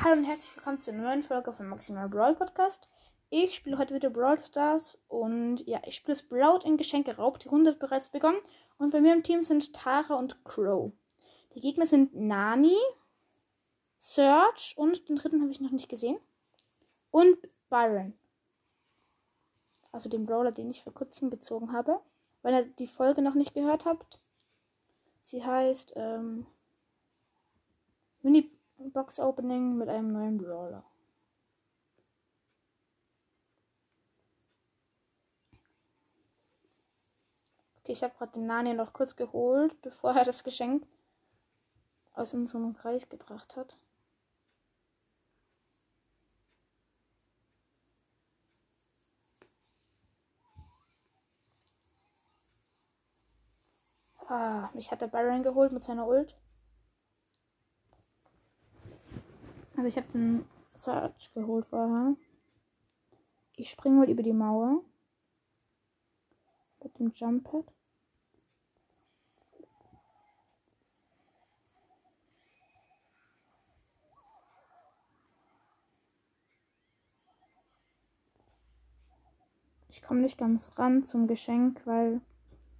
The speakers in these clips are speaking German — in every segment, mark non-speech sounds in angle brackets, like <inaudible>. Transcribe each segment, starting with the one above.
Hallo und herzlich willkommen zur neuen Folge von Maximal Brawl Podcast. Ich spiele heute wieder Brawl Stars und ja, ich spiele Sprout in Geschenke Raub. Die Runde hat bereits begonnen und bei mir im Team sind Tara und Crow. Die Gegner sind Nani, Search und den dritten habe ich noch nicht gesehen und Byron. Also den Brawler, den ich vor kurzem gezogen habe. Wenn ihr die Folge noch nicht gehört habt. Sie heißt ähm, Mini Box Opening mit einem neuen Brawler. Okay, ich habe gerade den Nani noch kurz geholt, bevor er das Geschenk aus unserem Kreis gebracht hat. Ah, mich hat der Byron geholt mit seiner Ult. Aber ich habe den Search geholt vorher. Ich springe mal über die Mauer. Mit dem Jump Pad. Ich komme nicht ganz ran zum Geschenk, weil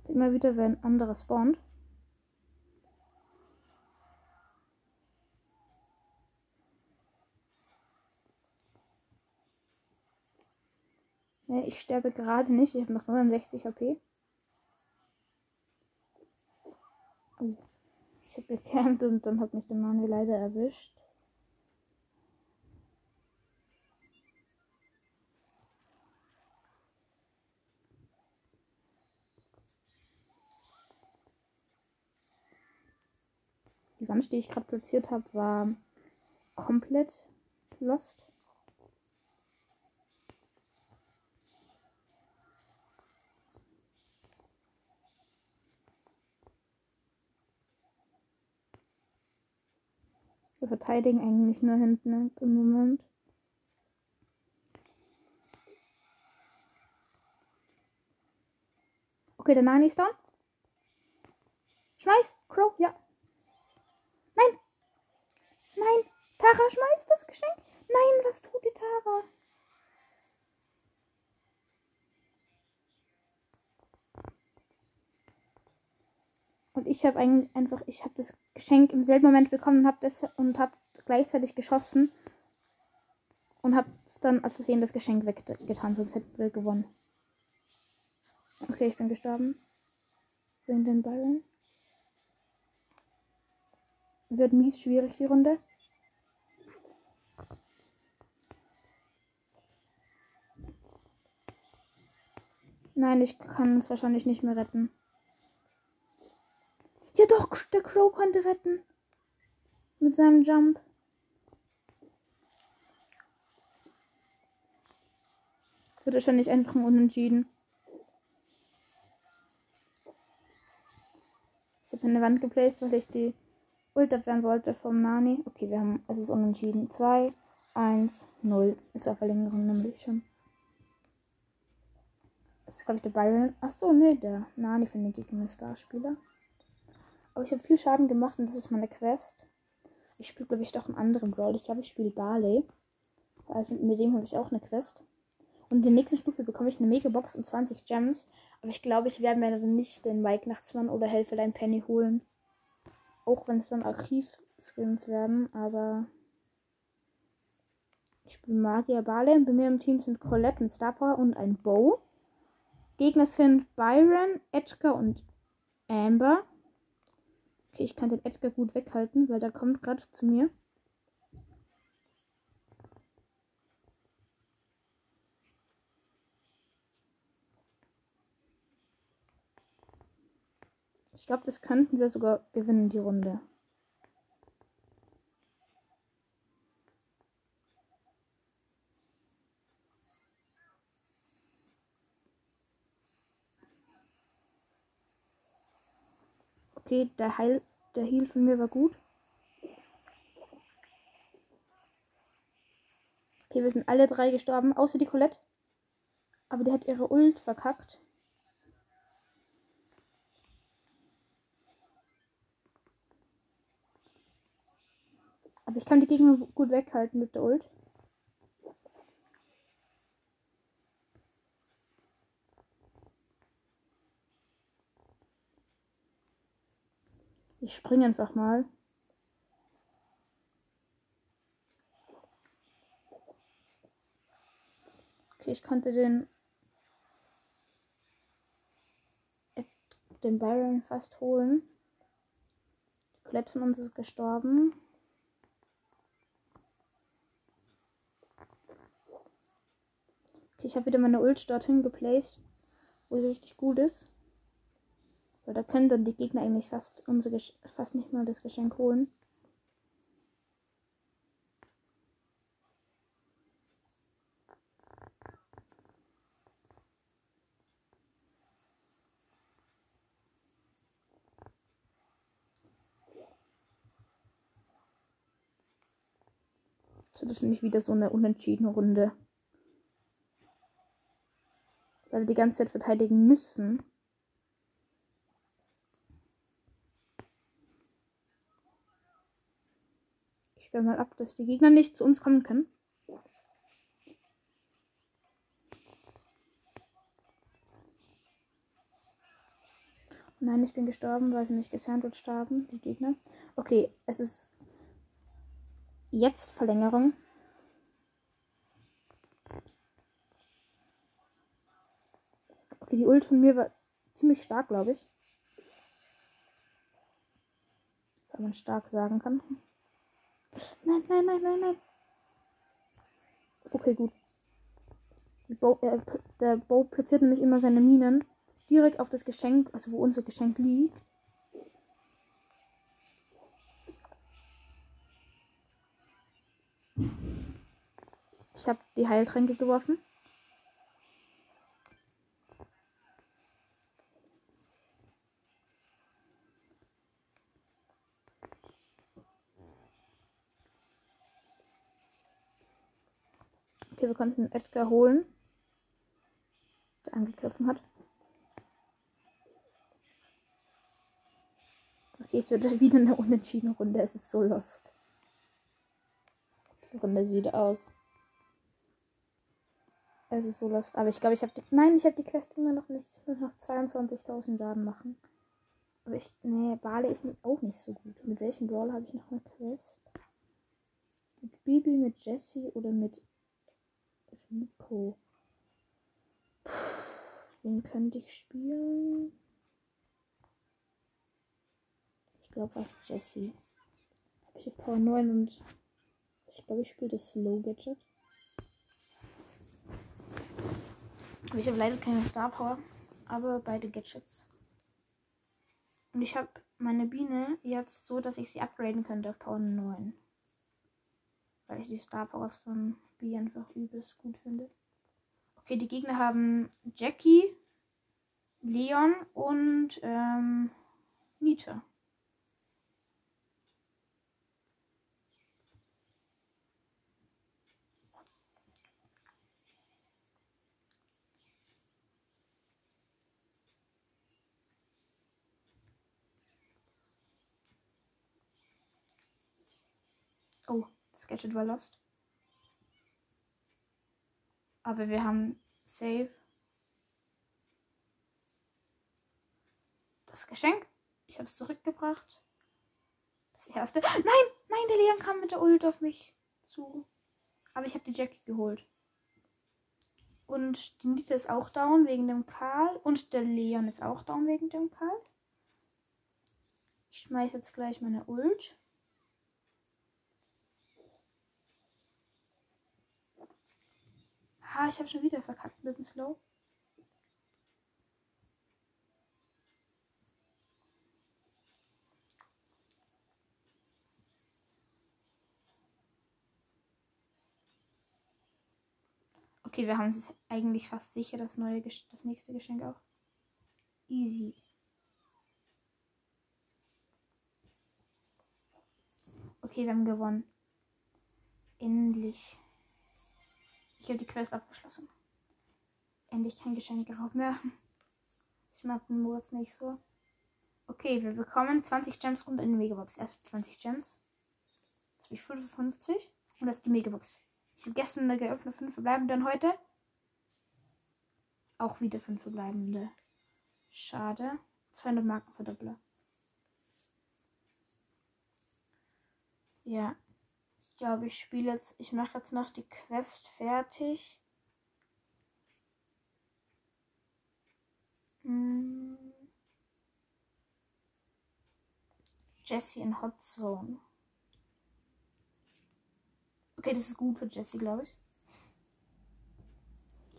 immer wieder, wenn andere spawnt. Ich sterbe gerade nicht. Ich habe noch 69 HP. Ich habe gecampt und dann hat mich der Mann leider erwischt. Die Wand, die ich gerade platziert habe, war komplett lost. Wir verteidigen eigentlich nur hinten im Moment. Okay, der Nani ist down. Schmeiß! Crow, ja. Nein! Nein! Tara, schmeiß das Geschenk! Nein, was tut die Tara? Ich habe einfach, ich habe das Geschenk im selben Moment bekommen und habe das gleichzeitig geschossen und habe dann als Versehen das Geschenk weggetan, sonst hätten wir gewonnen. Okay, ich bin gestorben. Bin den Byron. Wird mies schwierig die Runde. Nein, ich kann es wahrscheinlich nicht mehr retten. Ja doch, der Crow konnte retten. Mit seinem Jump. Wird wahrscheinlich einfach ein Unentschieden. Ich habe eine Wand geplaced, weil ich die Ult abwehren wollte vom Nani. Okay, wir haben, es ist unentschieden. 2, 1, 0. Ist war Verlängerung nämlich schon. Das ist, glaube ich, der Byron. Achso, nee, der Nani für den Gegner Starspieler. Aber ich habe viel Schaden gemacht und das ist meine Quest. Ich spiele, glaube ich, doch einen anderen Brawl. Ich glaube, ich spiele Barley. Also mit dem habe ich auch eine Quest. Und in der nächsten Stufe bekomme ich eine Megabox und 20 Gems. Aber ich glaube, ich werde mir also nicht den Weihnachtsmann oder Helferlein Penny holen. Auch wenn es dann Archiv-Skins werden. Aber ich spiele Magier Barley. Bei mir im Team sind Colette mit Star Power und ein Bow. Gegner sind Byron, Edgar und Amber. Okay, ich kann den Edgar gut weghalten, weil der kommt gerade zu mir. Ich glaube, das könnten wir sogar gewinnen, die Runde. Okay, der Heil, der Heal von mir war gut. Okay, wir sind alle drei gestorben, außer die Colette. Aber die hat ihre Ult verkackt. Aber ich kann die Gegner gut weghalten mit der Ult. Ich springe einfach mal. Okay, ich konnte den den Baron fast holen. Die Colette von uns ist gestorben. Okay, ich habe wieder meine Ult dorthin geplaced, wo sie richtig gut ist. Weil da können dann die Gegner eigentlich fast, unsere fast nicht mal das Geschenk holen. Das ist nämlich wieder so eine unentschiedene Runde. Weil wir die ganze Zeit verteidigen müssen. Ich stelle mal ab, dass die Gegner nicht zu uns kommen können. Nein, ich bin gestorben, weil sie mich gesandwiched starben, die Gegner. Okay, es ist jetzt Verlängerung. Okay, die Ult von mir war ziemlich stark, glaube ich. Wenn man stark sagen kann. Nein, nein, nein, nein, nein. Okay, gut. Bo, äh, der Bo platziert nämlich immer seine Minen direkt auf das Geschenk, also wo unser Geschenk liegt. Ich habe die Heiltränke geworfen. Okay, wir konnten Edgar holen, der angegriffen hat. Okay, es <laughs> wird wieder eine unentschiedene Runde. Es ist so lost. Die Runde ist wieder aus. Es ist so lost. Aber ich glaube, ich habe die. Nein, ich habe die Quest immer noch nicht. Ich muss noch 22.000 Samen machen. Aber ich. Nee, Bale ist auch nicht so gut. Mit welchem Brawl habe ich noch eine Quest? Mit Bibi, mit Jesse oder mit Rico? Den könnte ich spielen. Ich glaube, was Jesse. Habe ich auf Power 9 und ich glaube, ich spiele das Slow Gadget. Ich habe leider keine Star Power, aber beide Gadgets. Und ich habe meine Biene jetzt so, dass ich sie upgraden könnte auf Power 9. Weil ich die Star Powers von Bee einfach übelst gut finde. Okay, die Gegner haben Jackie, Leon und ähm, Nita. Oh, das Gadget war lost. Aber wir haben Save. Das Geschenk. Ich habe es zurückgebracht. Das erste. Nein, nein, der Leon kam mit der Ult auf mich zu. Aber ich habe die Jackie geholt. Und die Nita ist auch down wegen dem Karl. Und der Leon ist auch down wegen dem Karl. Ich schmeiße jetzt gleich meine Ult. Ah, ich habe schon wieder verkackt mit dem Slow. Okay, wir haben es eigentlich fast sicher, das neue das nächste Geschenk auch. Easy. Okay, wir haben gewonnen. Endlich. Ich habe die Quest abgeschlossen. Endlich kein Geschenkeraub mehr. <laughs> Ich mag den Modus nicht so. Okay, wir bekommen 20 Gems in die Megabox. Erst 20 Gems. Jetzt habe ich 55 und das ist die Megabox. Ich habe gestern eine geöffnet, 5 verbleibende und heute auch wieder 5 verbleibende. Schade. 200 Marken Verdoppler. Ja. Ich glaube, ich spiele jetzt. Ich mache jetzt noch die Quest fertig. Hm. Jesse in Hot Zone. Okay, das ist gut für Jesse, glaube ich.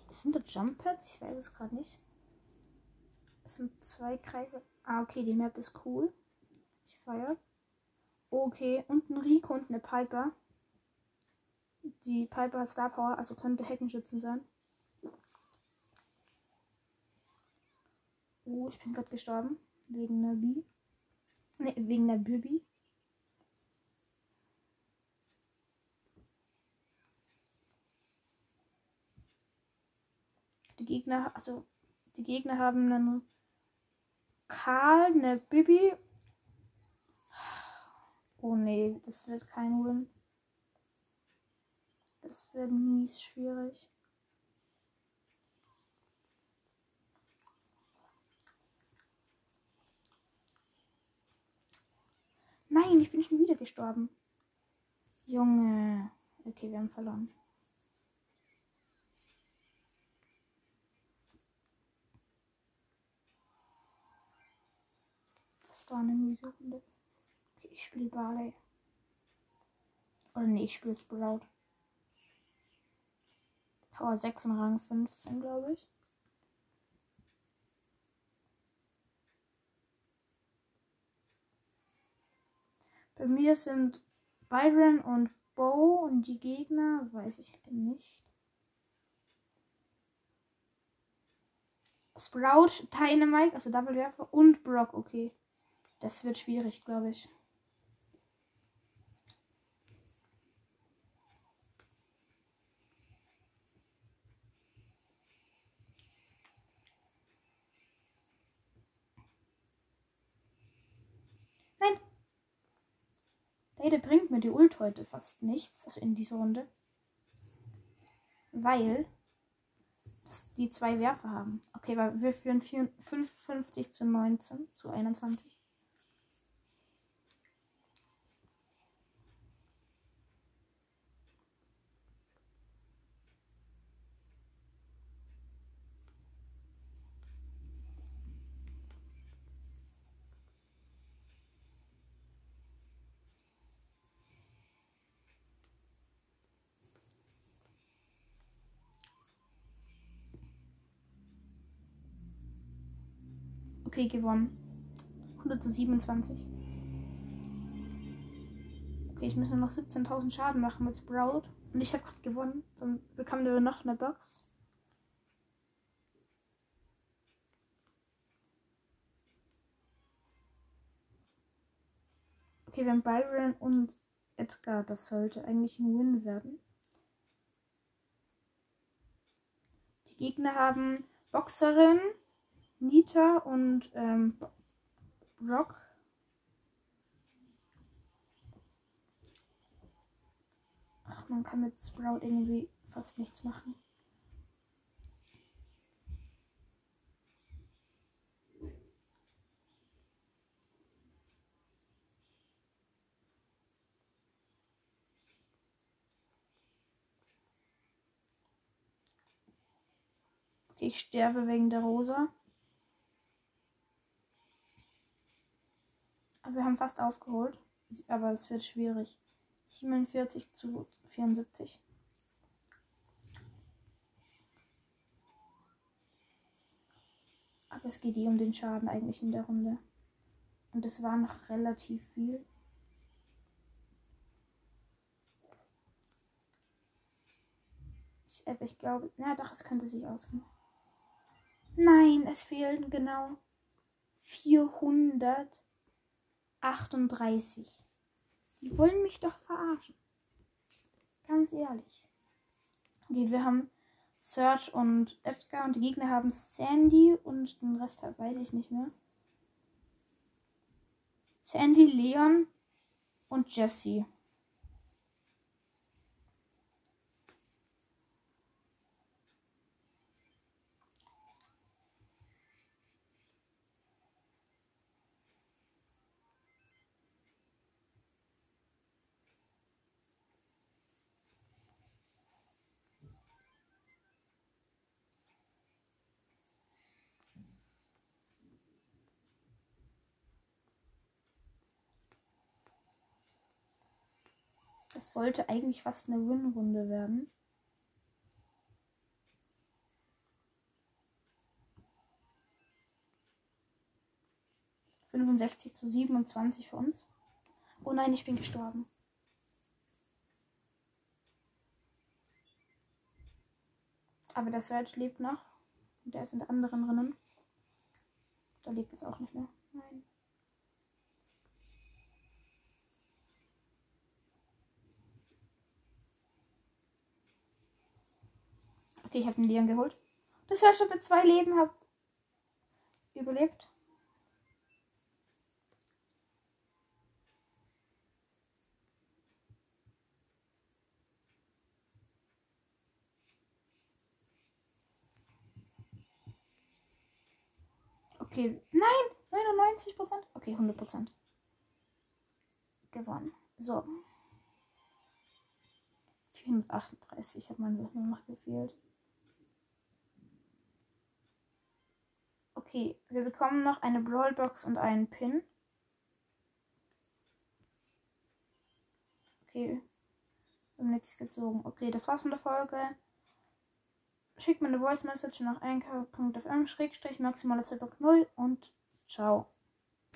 Sind das Jump Pads? Ich weiß es gerade nicht. Es sind zwei Kreise. Ah, okay, die Map ist cool. Ich feiere. Okay, und ein Rico und eine Piper. Die Piper hat Star Power, also könnte Heckenschützen sein. Oh, ich bin gerade gestorben. Wegen einer Bi. Ne, wegen einer Bibi. Die Gegner, also die Gegner haben einen Karl, eine Bibi. Oh nee, das wird kein Win. Das wird mies schwierig. Nein, ich bin schon wieder gestorben. Junge. Okay, wir haben verloren. Das war eine miese Runde. Okay, ich spiele Barley. Oder nee, ich spiele Sprout. Power 6 und Rang 15, glaube ich. Bei mir sind Byron und Bo und die Gegner, weiß ich nicht. Sprout, Dynamite, also Double Werfer und Brock, okay. Das wird schwierig, glaube ich. Leider bringt mir die Ult heute fast nichts, also in dieser Runde. Weil die zwei Werfer haben. Okay, weil wir führen 55 zu 19 zu 21. Okay, gewonnen. 100 zu 27. Okay, ich muss nur noch 17.000 Schaden machen mit Sprout. Und ich habe gerade gewonnen. Dann bekommen wir noch eine Box. Okay, wir haben Byron und Edgar. Das sollte eigentlich ein Win werden. Die Gegner haben Boxerin, Nita und ähm, Brock. Ach, man kann mit Sprout irgendwie fast nichts machen. Ich sterbe wegen der Rosa. Wir haben fast aufgeholt, aber es wird schwierig. 47 zu 74. Aber es geht eh um den Schaden eigentlich in der Runde. Und es war noch relativ viel. Ich, äh, ich glaube, na doch, es könnte sich ausgehen. Nein, es fehlen genau 400. 38. Die wollen mich doch verarschen. Ganz ehrlich. Okay, wir haben Serge und Edgar und die Gegner haben Sandy und den Rest weiß ich nicht mehr. Sandy, Leon und Jesse. Sollte eigentlich fast eine Win-Runde werden. Fünfundsechzig zu siebenundzwanzig für uns. Oh nein, ich bin gestorben. Aber der Search lebt noch. Und der ist in der anderen Rinnen. Da lebt es auch nicht mehr. Nein. Okay, ich habe den Leon geholt. Das heißt, ich mit zwei Leben habe überlebt. Okay, nein, 99 Prozent. Okay, 100 Prozent. Gewonnen. So. 438 hat man noch gefehlt. Okay, wir bekommen noch eine Brawlbox und einen Pin. Okay. Wir haben nichts gezogen. Okay, das war's von der Folge. Schickt mir eine Voice Message nach anchor.fm-maximaler 2.0 und ciao.